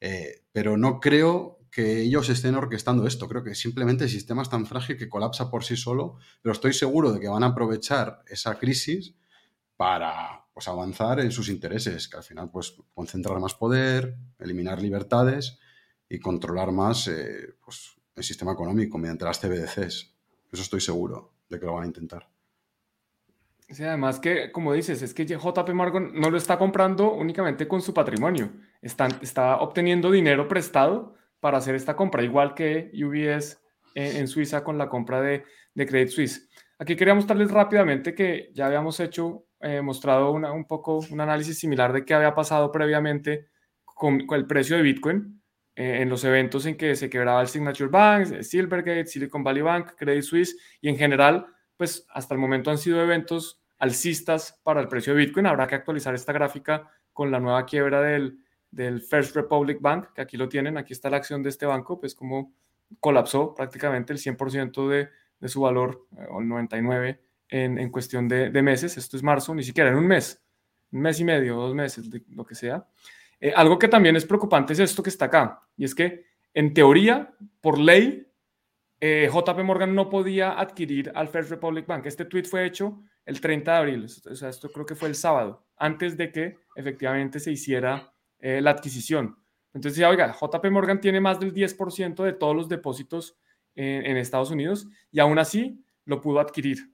Speaker 2: Eh, pero no creo que ellos estén orquestando esto. Creo que simplemente el sistema es tan frágil que colapsa por sí solo, pero estoy seguro de que van a aprovechar esa crisis para pues, avanzar en sus intereses, que al final pues concentrar más poder, eliminar libertades y controlar más eh, pues, el sistema económico mediante las CBDCs. Eso estoy seguro de que lo van a intentar.
Speaker 1: Sí, además que, como dices, es que JP Morgan no lo está comprando únicamente con su patrimonio, está, está obteniendo dinero prestado para hacer esta compra, igual que UBS en, Suiza con la compra de, de, Credit Suisse. Aquí quería mostrarles rápidamente que ya habíamos hecho, eh, mostrado un poco un análisis similar de qué había pasado previamente con, el precio de Bitcoin eh, en los eventos en que se quebraba el Signature Bank, Silvergate, Silicon Valley Bank, Credit Suisse y en general, pues hasta el momento han sido eventos alcistas para el precio de Bitcoin. Habrá que actualizar esta gráfica con la nueva quiebra del, del First Republic Bank, que aquí lo tienen, aquí está la acción de este banco, pues como colapsó prácticamente el 100% de, de, su valor, eh, o el 99% en, en cuestión de, de, meses, esto es marzo, ni siquiera en un mes, un mes y medio, dos meses, lo que sea. Eh, algo que también es preocupante es esto que está acá, y es que en teoría, por ley, eh, JP Morgan no podía adquirir al First Republic Bank. Este tweet fue hecho el 30 de abril, o sea, esto creo que fue el sábado, antes de que efectivamente se hiciera eh, la adquisición. Entonces decía, oiga, JP Morgan tiene más del 10% de todos los depósitos en, Estados Unidos y aún así lo pudo adquirir.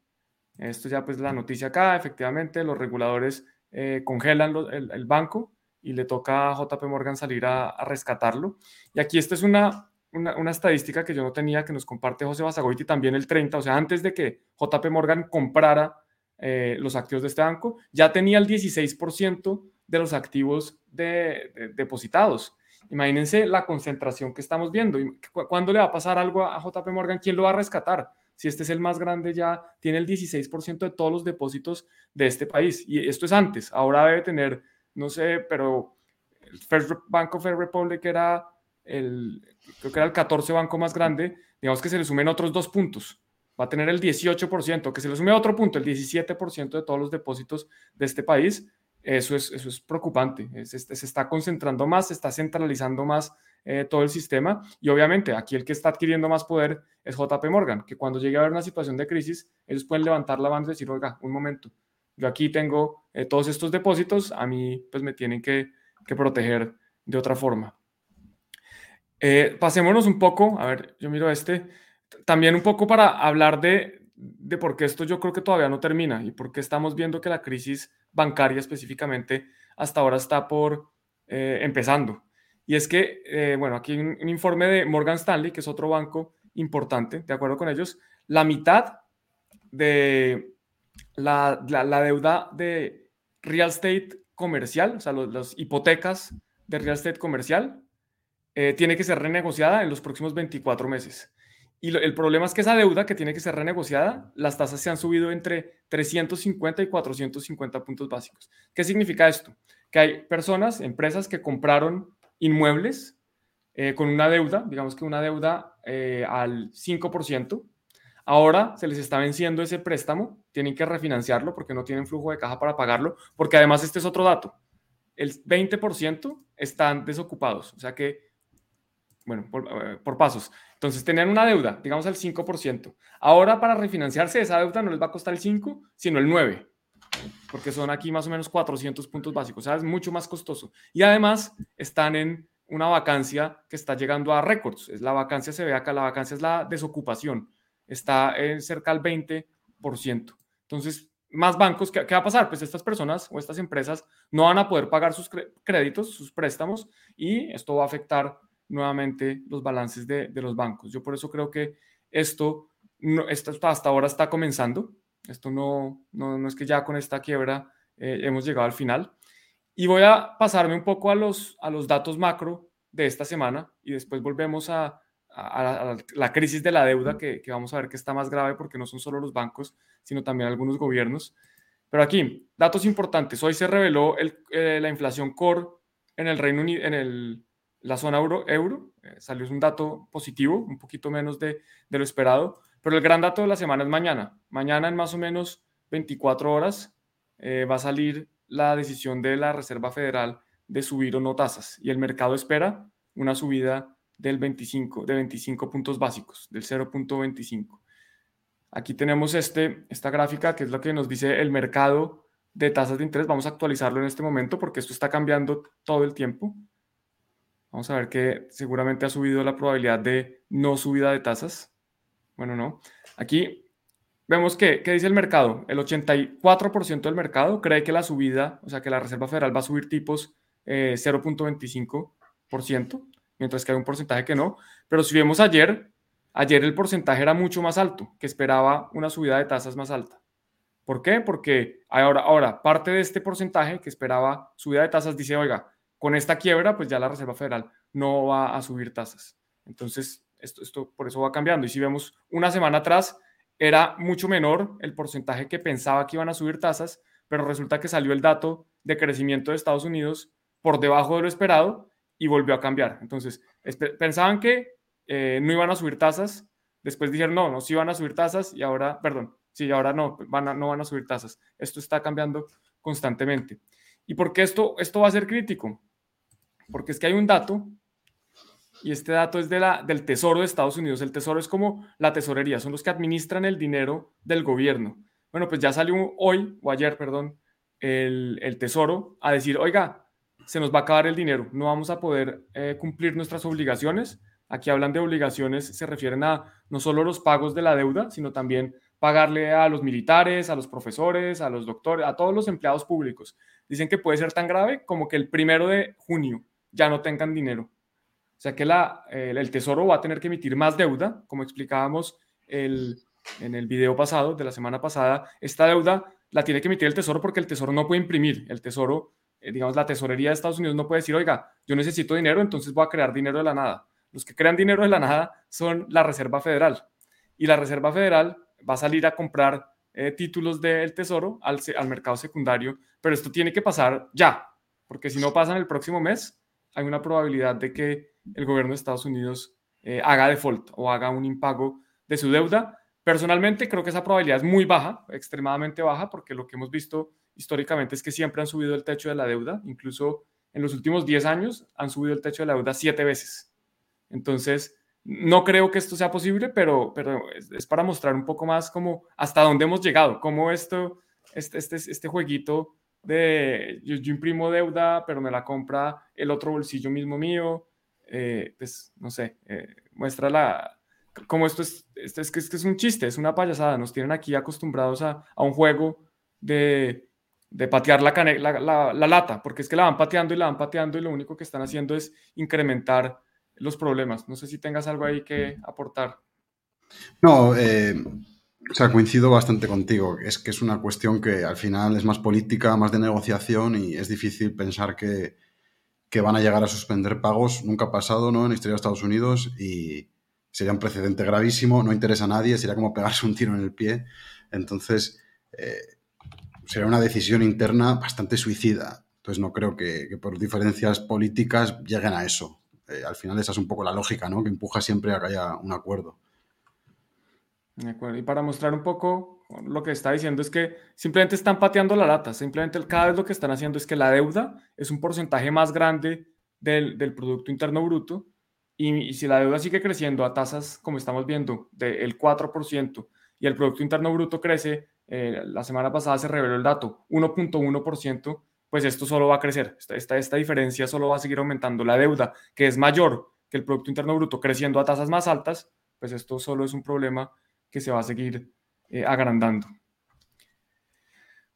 Speaker 1: Esto ya pues la noticia acá, efectivamente los reguladores eh, congelan el, banco y le toca a JP Morgan salir a, rescatarlo. Y aquí esta es una, una, estadística que yo no tenía, que nos comparte José Basagoiti también el 30, o sea, antes de que JP Morgan comprara eh, los activos de este banco, ya tenía el 16% de los activos de, depositados. Imagínense la concentración que estamos viendo. ¿Cuándo le va a pasar algo a JP Morgan? ¿Quién lo va a rescatar? Si este es el más grande, ya tiene el 16% de todos los depósitos de este país. Y esto es antes. Ahora debe tener, no sé, pero el First Bank of the Republic era el, creo que era el 14 banco más grande. Digamos que se le sumen otros dos puntos. Va a tener el 18%, que se le sume otro punto, el 17% de todos los depósitos de este país eso es, eso es preocupante. Se, está concentrando más, se está centralizando más eh, todo el sistema y obviamente aquí el que está adquiriendo más poder es JP Morgan, que cuando llegue a haber una situación de crisis, ellos pueden levantar la banda y decir, oiga, un momento, yo aquí tengo eh, todos estos depósitos, a mí pues me tienen que, que proteger de otra forma. Eh, pasémonos un poco, a ver, yo miro este, también un poco para hablar de, de por qué esto yo creo que todavía no termina y por qué estamos viendo que la crisis bancaria específicamente hasta ahora está por eh, empezando. Y es que, eh, bueno, aquí un, un, informe de Morgan Stanley, que es otro banco importante, de acuerdo con ellos, la mitad de la, la, deuda de real estate comercial, o sea, las hipotecas de real estate comercial, eh, tiene que ser renegociada en los próximos 24 meses. Y el problema es que esa deuda que tiene que ser renegociada, las tasas se han subido entre 350 y 450 puntos básicos. ¿Qué significa esto? Que hay personas, empresas que compraron inmuebles eh, con una deuda, digamos que una deuda eh, al 5%. Ahora se les está venciendo ese préstamo, tienen que refinanciarlo porque no tienen flujo de caja para pagarlo, porque además este es otro dato, el 20% están desocupados, o sea que bueno, eh, por, pasos. Entonces tenían una deuda, digamos al 5%. Ahora para refinanciarse esa deuda no les va a costar el 5, sino el 9, porque son aquí más o menos 400 puntos básicos, o sea, es mucho más costoso. Y además están en una vacancia que está llegando a récords. Es la vacancia, se ve acá, la vacancia es la desocupación, está en cerca del 20%. Entonces, más bancos, ¿qué, ¿qué, va a pasar? Pues estas personas o estas empresas no van a poder pagar sus créditos, sus préstamos, y esto va a afectar nuevamente los balances de, los bancos. Yo por eso creo que esto, no, esto hasta ahora está comenzando. Esto no, no, no es que ya con esta quiebra eh, hemos llegado al final. Y voy a pasarme un poco a los, a los datos macro de esta semana y después volvemos a, a, la crisis de la deuda que, que, vamos a ver que está más grave porque no son solo los bancos, sino también algunos gobiernos. Pero aquí, datos importantes. Hoy se reveló el, eh, la inflación core en el Reino Unido, en el, la zona euro. euro. Eh, salió un dato positivo, un poquito menos de, de, lo esperado. Pero el gran dato de la semana es mañana. Mañana en más o menos 24 horas eh, va a salir la decisión de la Reserva Federal de subir o no tasas. Y el mercado espera una subida del 25, de 25 puntos básicos, del 0.25. Aquí tenemos este, esta gráfica que es lo que nos dice el mercado de tasas de interés. Vamos a actualizarlo en este momento porque esto está cambiando todo el tiempo. Vamos a ver que seguramente ha subido la probabilidad de no subida de tasas. Bueno, no. Aquí vemos que, ¿qué dice el mercado? El 84% del mercado cree que la subida, o sea, que la Reserva Federal va a subir tipos eh, 0.25%, mientras que hay un porcentaje que no. Pero si vemos ayer, Ayer el porcentaje era mucho más alto, que esperaba una subida de tasas más alta. ¿Por qué? Porque ahora, ahora parte de este porcentaje que esperaba subida de tasas dice, oiga, con esta quiebra, pues ya la Reserva Federal no va a subir tasas. Entonces, esto, esto por eso va cambiando. Y si vemos una semana atrás, era mucho menor el porcentaje que pensaba que iban a subir tasas, pero resulta que salió el dato de crecimiento de Estados Unidos por debajo de lo esperado y volvió a cambiar. Entonces, pensaban que eh, no iban a subir tasas, después dijeron, no, no, sí van a subir tasas y ahora, perdón, sí, ahora no, van a, no van a subir tasas. Esto está cambiando constantemente. ¿Y por qué esto, esto va a ser crítico? Porque es que hay un dato y este dato es de la, del Tesoro de Estados Unidos. El Tesoro es como la tesorería, son los que administran el dinero del gobierno. Bueno, pues ya salió hoy, o ayer, perdón, el, el Tesoro a decir, oiga, se nos va a acabar el dinero, no vamos a poder eh, cumplir nuestras obligaciones, Aquí hablan de obligaciones, se refieren a no solo los pagos de la deuda, sino también pagarle a los militares, a los profesores, a los doctores, a todos los empleados públicos. Dicen que puede ser tan grave como que el primero de junio ya no tengan dinero. O sea que la, el, Tesoro va a tener que emitir más deuda, como explicábamos el, en el video pasado, de la semana pasada. Esta deuda la tiene que emitir el Tesoro porque el Tesoro no puede imprimir. El Tesoro, eh, digamos, la tesorería de Estados Unidos no puede decir, oiga, yo necesito dinero, entonces voy a crear dinero de la nada. Los que crean dinero de la nada son la Reserva Federal. Y la Reserva Federal va a salir a comprar eh, títulos del Tesoro al, al, mercado secundario, pero esto tiene que pasar ya, porque si no pasa en el próximo mes, hay una probabilidad de que el gobierno de Estados Unidos eh, haga default o haga un impago de su deuda. Personalmente creo que esa probabilidad es muy baja, extremadamente baja, porque lo que hemos visto históricamente es que siempre han subido el techo de la deuda, incluso en los últimos 10 años han subido el techo de la deuda siete veces. Entonces, no creo que esto sea posible, pero, pero es, para mostrar un poco más como hasta dónde hemos llegado, cómo esto, este, este, este jueguito de yo, imprimo deuda, pero me la compra el otro bolsillo mismo mío, eh, pues no sé, eh, muestra la, como esto es, esto es, que es, un chiste, es una payasada, nos tienen aquí acostumbrados a, a un juego de, de patear la, la, la, lata, porque es que la van pateando y la van pateando y lo único que están haciendo es incrementar los problemas. No sé si tengas algo ahí que aportar.
Speaker 2: No, eh, o sea, coincido bastante contigo. Es que es una cuestión que al final es más política, más de negociación y es difícil pensar que, que van a llegar a suspender pagos. Nunca ha pasado, ¿no? En la historia de Estados Unidos y sería un precedente gravísimo. No interesa a nadie, sería como pegarse un tiro en el pie. Entonces, eh, sería una decisión interna bastante suicida. Entonces, no creo que, por diferencias políticas lleguen a eso. Eh, al final esa es un poco la lógica, ¿no? Que empuja siempre a que haya un acuerdo.
Speaker 1: Y para mostrar un poco lo que está diciendo es que simplemente están pateando la lata, simplemente cada vez lo que están haciendo es que la deuda es un porcentaje más grande del, Producto Interno Bruto y, si la deuda sigue creciendo a tasas, como estamos viendo, del 4% y el Producto Interno Bruto crece, eh, la semana pasada se reveló el dato, 1.1%, pues esto solo va a crecer. Esta, esta, diferencia solo va a seguir aumentando. La deuda, que es mayor que el Producto Interno Bruto, creciendo a tasas más altas, pues esto solo es un problema que se va a seguir eh, agrandando.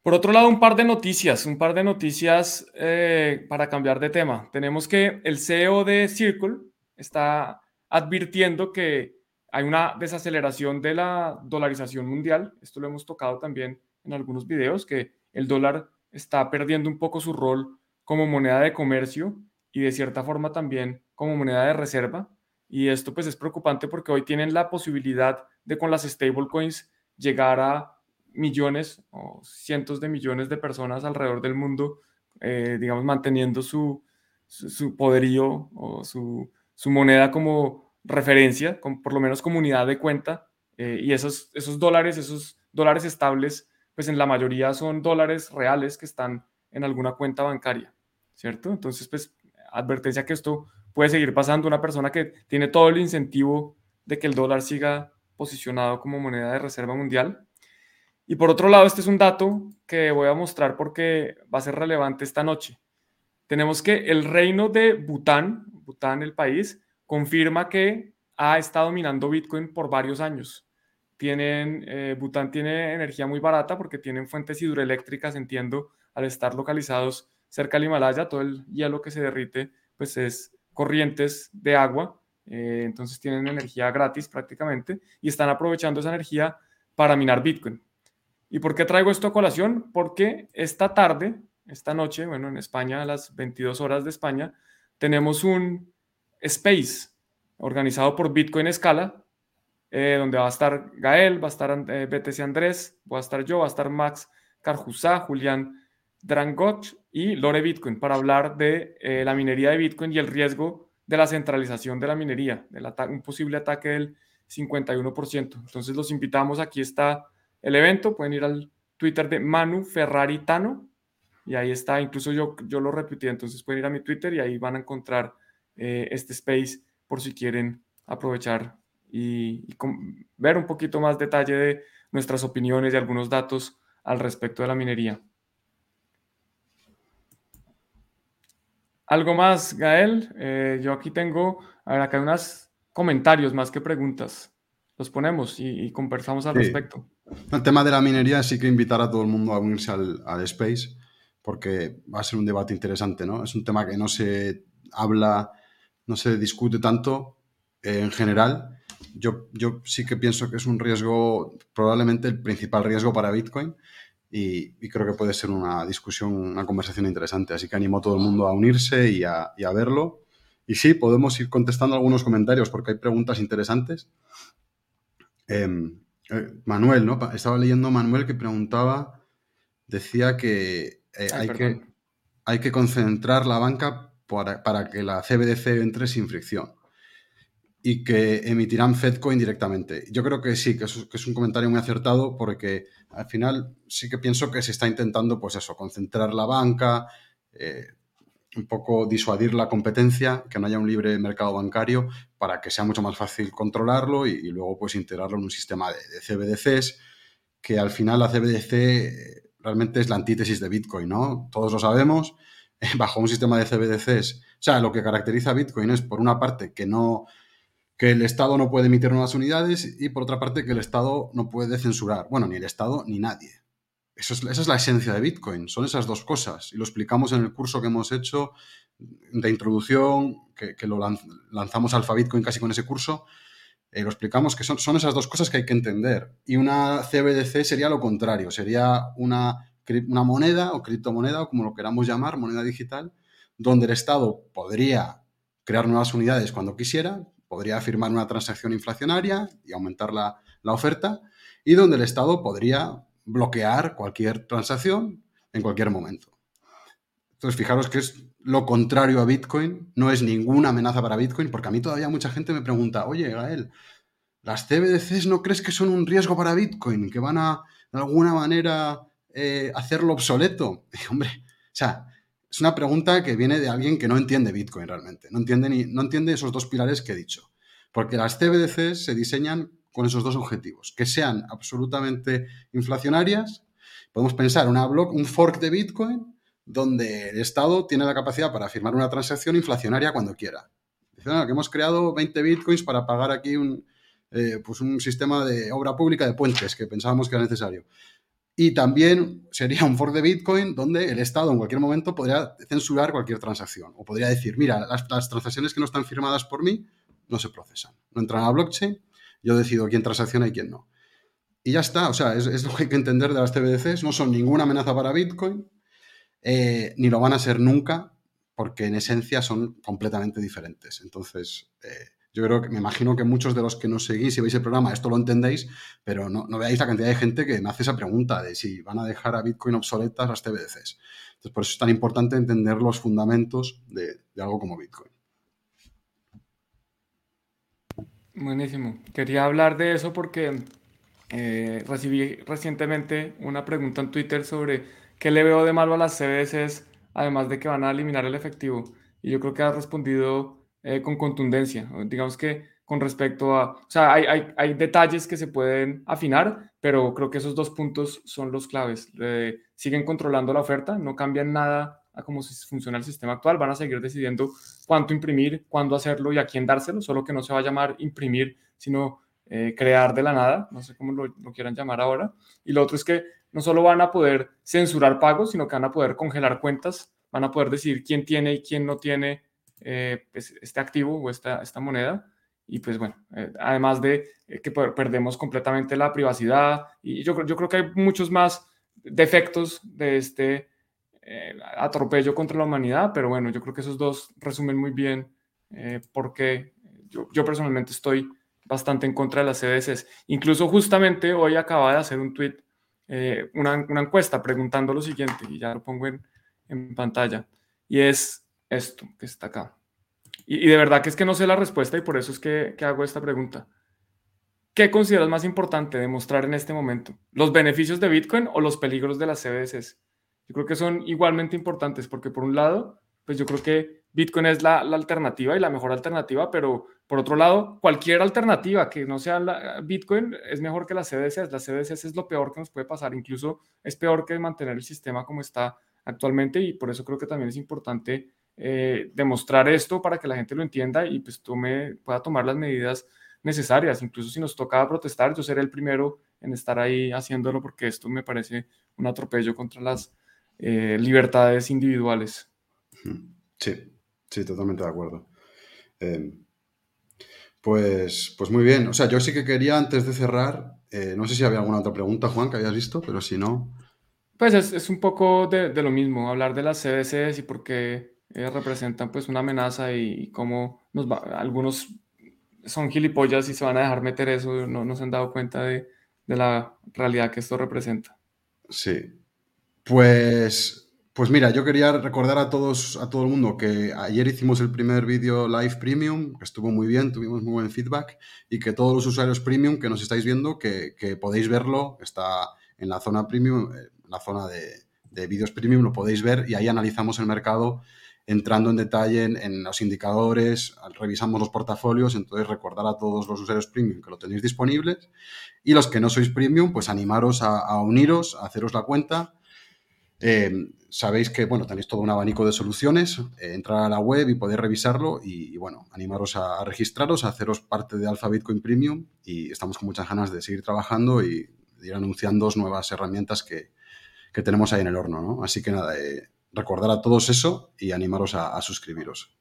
Speaker 1: Por otro lado, un par de noticias, un par de noticias eh, para cambiar de tema. Tenemos que el CEO de Circle está advirtiendo que hay una desaceleración de la dolarización mundial. Esto lo hemos tocado también en algunos videos, que el dólar está perdiendo un poco su rol como moneda de comercio y de cierta forma también como moneda de reserva. Y esto pues es preocupante porque hoy tienen la posibilidad de con las stablecoins llegar a millones o cientos de millones de personas alrededor del mundo, eh, digamos, manteniendo su, poderío o su, moneda como referencia, con, por lo menos como unidad de cuenta. Eh, y esos, esos dólares, esos dólares estables, pues en la mayoría son dólares reales que están en alguna cuenta bancaria, ¿cierto? Entonces, pues advertencia que esto puede seguir pasando. Una persona que tiene todo el incentivo de que el dólar siga posicionado como moneda de reserva mundial. Y por otro lado, este es un dato que voy a mostrar porque va a ser relevante esta noche. Tenemos que el reino de Bután, Bután el país, confirma que ha estado minando Bitcoin por varios años. Tienen, eh, Bután tiene energía muy barata porque tienen fuentes hidroeléctricas, entiendo, al estar localizados cerca del Himalaya, todo el hielo que se derrite, pues es corrientes de agua, eh, entonces tienen energía gratis prácticamente y están aprovechando esa energía para minar Bitcoin. ¿Y por qué traigo esto a colación? Porque esta tarde, esta noche, bueno, en España, a las 22 horas de España, tenemos un space organizado por Bitcoin Escala, eh, donde va a estar Gael, va a estar eh, BTC Andrés, va a estar yo, va a estar Max Carjusá, Julián Drangoch y Lore Bitcoin para hablar de eh, la minería de Bitcoin y el riesgo de la centralización de la minería, del un posible ataque del 51%. Entonces los invitamos, aquí está el evento, pueden ir al Twitter de Manu Ferrari Tano y ahí está, incluso yo, yo lo repetí, entonces pueden ir a mi Twitter y ahí van a encontrar eh, este space por si quieren aprovechar y, y ver un poquito más detalle de nuestras opiniones y algunos datos al respecto de la minería. ¿Algo más, Gael? Eh, yo aquí tengo, a ver, acá hay unos comentarios más que preguntas. Los ponemos y, conversamos al respecto.
Speaker 2: El tema de la minería sí que invitar a todo el mundo a unirse al, Space porque va a ser un debate interesante, ¿no? Es un tema que no se habla, no se discute tanto eh, en general. Yo, yo sí que pienso que es un riesgo, probablemente el principal riesgo para Bitcoin y, creo que puede ser una discusión, una conversación interesante. Así que animo a todo el mundo a unirse y a, verlo. Y sí, podemos ir contestando algunos comentarios porque hay preguntas interesantes. Em, eh, Manuel, ¿no? Estaba leyendo Manuel que preguntaba, decía que, eh, hay, que hay que concentrar la banca para, que la CBDC entre sin fricción y que emitirán FedCoin directamente. Yo creo que sí, que es, un comentario muy acertado porque al final sí que pienso que se está intentando, pues eso, concentrar la banca, eh, un poco disuadir la competencia, que no haya un libre mercado bancario para que sea mucho más fácil controlarlo y, luego pues integrarlo en un sistema de, CBDCs, que al final la CBDC realmente es la antítesis de Bitcoin, ¿no? Todos lo sabemos, (laughs) bajo un sistema de CBDCs, o sea, lo que caracteriza a Bitcoin es por una parte que no que el Estado no puede emitir nuevas unidades y por otra parte que el Estado no puede censurar. Bueno, ni el Estado ni nadie. Eso es, esa es la esencia de Bitcoin, son esas dos cosas. Y lo explicamos en el curso que hemos hecho de introducción, que, lo lanzamos Alfa Bitcoin casi con ese curso. Eh, lo explicamos que son, son esas dos cosas que hay que entender. Y una CBDC sería lo contrario, sería una, una moneda o criptomoneda, o como lo queramos llamar, moneda digital, donde el Estado podría crear nuevas unidades cuando quisiera, podría firmar una transacción inflacionaria y aumentar la, oferta, y donde el Estado podría bloquear cualquier transacción en cualquier momento. Entonces, fijaros que es lo contrario a Bitcoin, no es ninguna amenaza para Bitcoin, porque a mí todavía mucha gente me pregunta, oye, Gael, ¿las CBDCs no crees que son un riesgo para Bitcoin? ¿Que van a, de alguna manera, eh, hacerlo obsoleto? (laughs) hombre, o sea, es una pregunta que viene de alguien que no entiende Bitcoin realmente, no entiende, ni, no entiende esos dos pilares que he dicho. Porque las CBDCs se diseñan con esos dos objetivos, que sean absolutamente inflacionarias. Podemos pensar un fork de Bitcoin donde el Estado tiene la capacidad para firmar una transacción inflacionaria cuando quiera. Dicen que hemos creado 20 Bitcoins para pagar aquí un, eh, pues un sistema de obra pública de puentes que pensábamos que era necesario. Y también sería un fork de Bitcoin donde el Estado en cualquier momento podría censurar cualquier transacción o podría decir, mira, las, transacciones que no están firmadas por mí no se procesan, no entran a blockchain yo decido quién transacciona y quién no. Y ya está, o sea, es, lo que hay que entender de las CBDCs, no son ninguna amenaza para Bitcoin, eh, ni lo van a ser nunca, porque en esencia son completamente diferentes. Entonces, eh, yo creo que me imagino que muchos de los que nos seguís y veis el programa esto lo entendéis, pero no, veáis la cantidad de gente que me hace esa pregunta de si van a dejar a Bitcoin obsoletas las CBDCs. Entonces, por eso es tan importante entender los fundamentos de, algo como Bitcoin.
Speaker 1: Buenísimo. Quería hablar de eso porque eh, recibí recientemente una pregunta en Twitter sobre qué le veo de malo a las CBDCs, además de que van a eliminar el efectivo. Y yo creo que ha respondido eh, con contundencia. Digamos que con respecto a, o sea, hay, hay, hay, detalles que se pueden afinar, pero creo que esos dos puntos son los claves. Eh, siguen controlando la oferta, no cambian nada a cómo funciona el sistema actual, van a seguir decidiendo cuánto imprimir, cuándo hacerlo y a quién dárselo, solo que no se va a llamar imprimir, sino eh, crear de la nada, no sé cómo lo, lo, quieran llamar ahora. Y lo otro es que no solo van a poder censurar pagos, sino que van a poder congelar cuentas, van a poder decidir quién tiene y quién no tiene eh, este activo o esta, esta moneda. Y pues bueno, eh, además de eh, que perdemos completamente la privacidad y yo, yo creo que hay muchos más defectos de este atropello contra la humanidad, pero bueno, yo creo que esos dos resumen muy bien porque yo, yo, personalmente estoy bastante en contra de las CDS. Incluso justamente hoy acaba de hacer un tweet, una, una, encuesta preguntando lo siguiente, y ya lo pongo en, en pantalla, y es esto que está acá. Y, de verdad que es que no sé la respuesta y por eso es que, hago esta pregunta. ¿Qué consideras más importante demostrar en este momento? ¿Los beneficios de Bitcoin o los peligros de las CBDCs? Yo creo que son igualmente importantes porque por un lado, pues yo creo que Bitcoin es la, alternativa y la mejor alternativa, pero por otro lado, cualquier alternativa que no sea Bitcoin es mejor que las CBDCs. Las CBDCs es lo peor que nos puede pasar, incluso es peor que mantener el sistema como está actualmente y por eso creo que también es importante eh, demostrar esto para que la gente lo entienda y pues tome, pueda tomar las medidas necesarias. Incluso si nos toca protestar, yo seré el primero en estar ahí haciéndolo porque esto me parece un atropello contra las eh, libertades individuales.
Speaker 2: Sí, sí, totalmente de acuerdo. Em, pues, pues muy bien. O sea, yo sí que quería antes de cerrar, eh, no sé si había alguna otra pregunta, Juan, que habías visto, pero si no...
Speaker 1: Pues es, es un poco de, de, lo mismo, hablar de las CDCs y por qué representan pues una amenaza y, cómo algunos son gilipollas y se van a dejar meter eso, no, se han dado cuenta de, de, la realidad que esto representa.
Speaker 2: Sí. Pues, pues mira, yo quería recordar a todos, a todo el mundo que ayer hicimos el primer vídeo live premium, que estuvo muy bien, tuvimos muy buen feedback y que todos los usuarios premium que nos estáis viendo, que, que podéis verlo, está en la zona premium, eh, la zona de, de vídeos premium, lo podéis ver y ahí analizamos el mercado entrando en detalle en, los indicadores, revisamos los portafolios, entonces recordar a todos los usuarios premium que lo tenéis disponibles y los que no sois premium, pues animaros a, uniros, a haceros la cuenta. Eh, sabéis que, bueno, tenéis todo un abanico de soluciones, eh, entrar a la web y poder revisarlo y, bueno, animaros a, registraros, a haceros parte de Alpha Bitcoin Premium y estamos con muchas ganas de seguir trabajando y de ir anunciando nuevas herramientas que, que tenemos ahí en el horno, ¿no? Así que nada, eh, recordar a todos eso y animaros a, suscribiros.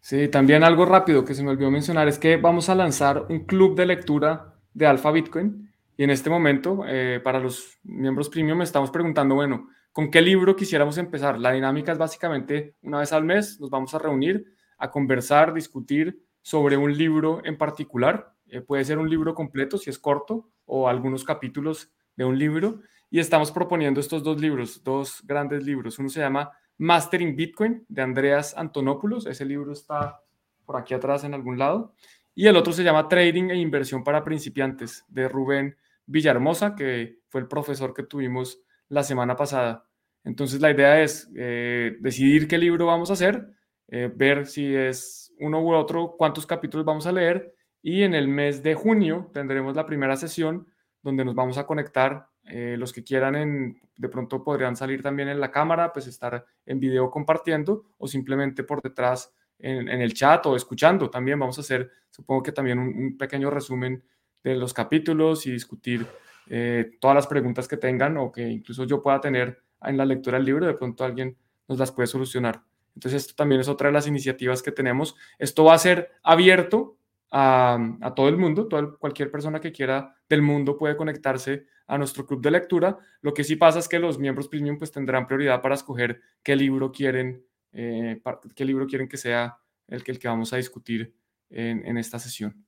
Speaker 1: Sí, también algo rápido que se me olvidó mencionar es que vamos a lanzar un club de lectura de Alpha Bitcoin y en este momento eh, para los miembros premium estamos preguntando, bueno, ¿con qué libro quisiéramos empezar? La dinámica es básicamente una vez al mes nos vamos a reunir a conversar, discutir sobre un libro en particular. Eh, puede ser un libro completo si es corto o algunos capítulos de un libro y estamos proponiendo estos dos libros, dos grandes libros. Uno se llama Mastering Bitcoin de Andreas Antonopoulos, ese libro está por aquí atrás en algún lado, y el otro se llama Trading e Inversión para Principiantes de Rubén Villahermosa, que fue el profesor que tuvimos la semana pasada. Entonces la idea es eh, decidir qué libro vamos a hacer, eh, ver si es uno u otro, cuántos capítulos vamos a leer y en el mes de junio tendremos la primera sesión donde nos vamos a conectar eh, los que quieran en, de pronto podrían salir también en la cámara, pues estar en video compartiendo o simplemente por detrás en, el chat o escuchando. También vamos a hacer, supongo que también un, pequeño resumen de los capítulos y discutir eh, todas las preguntas que tengan o que incluso yo pueda tener en la lectura del libro, de pronto alguien nos las puede solucionar. Entonces, esto también es otra de las iniciativas que tenemos. Esto va a ser abierto a, todo el mundo, cualquier persona que quiera del mundo puede conectarse a nuestro club de lectura. Lo que sí pasa es que los miembros premium pues tendrán prioridad para escoger qué libro quieren, eh, qué libro quieren que sea el que, el que vamos a discutir en, esta sesión.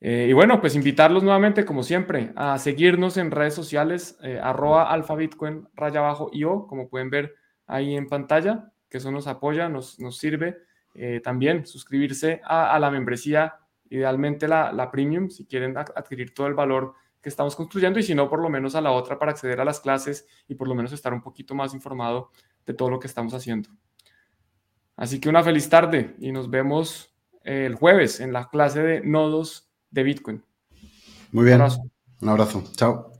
Speaker 1: Eh, y bueno, pues invitarlos nuevamente, como siempre, a seguirnos en redes sociales, eh, arroba alfabitcoin raya abajo o como pueden ver ahí en pantalla, que eso nos apoya, nos, nos sirve. también suscribirse a la membresía idealmente la, la premium, si quieren adquirir todo el valor que estamos construyendo y si no, por lo menos a la otra para acceder a las clases y por lo menos estar un poquito más informado de todo lo que estamos haciendo. Así que una feliz tarde y nos vemos el jueves en la clase de nodos de Bitcoin.
Speaker 2: Muy bien. Un abrazo. Un abrazo. Chao.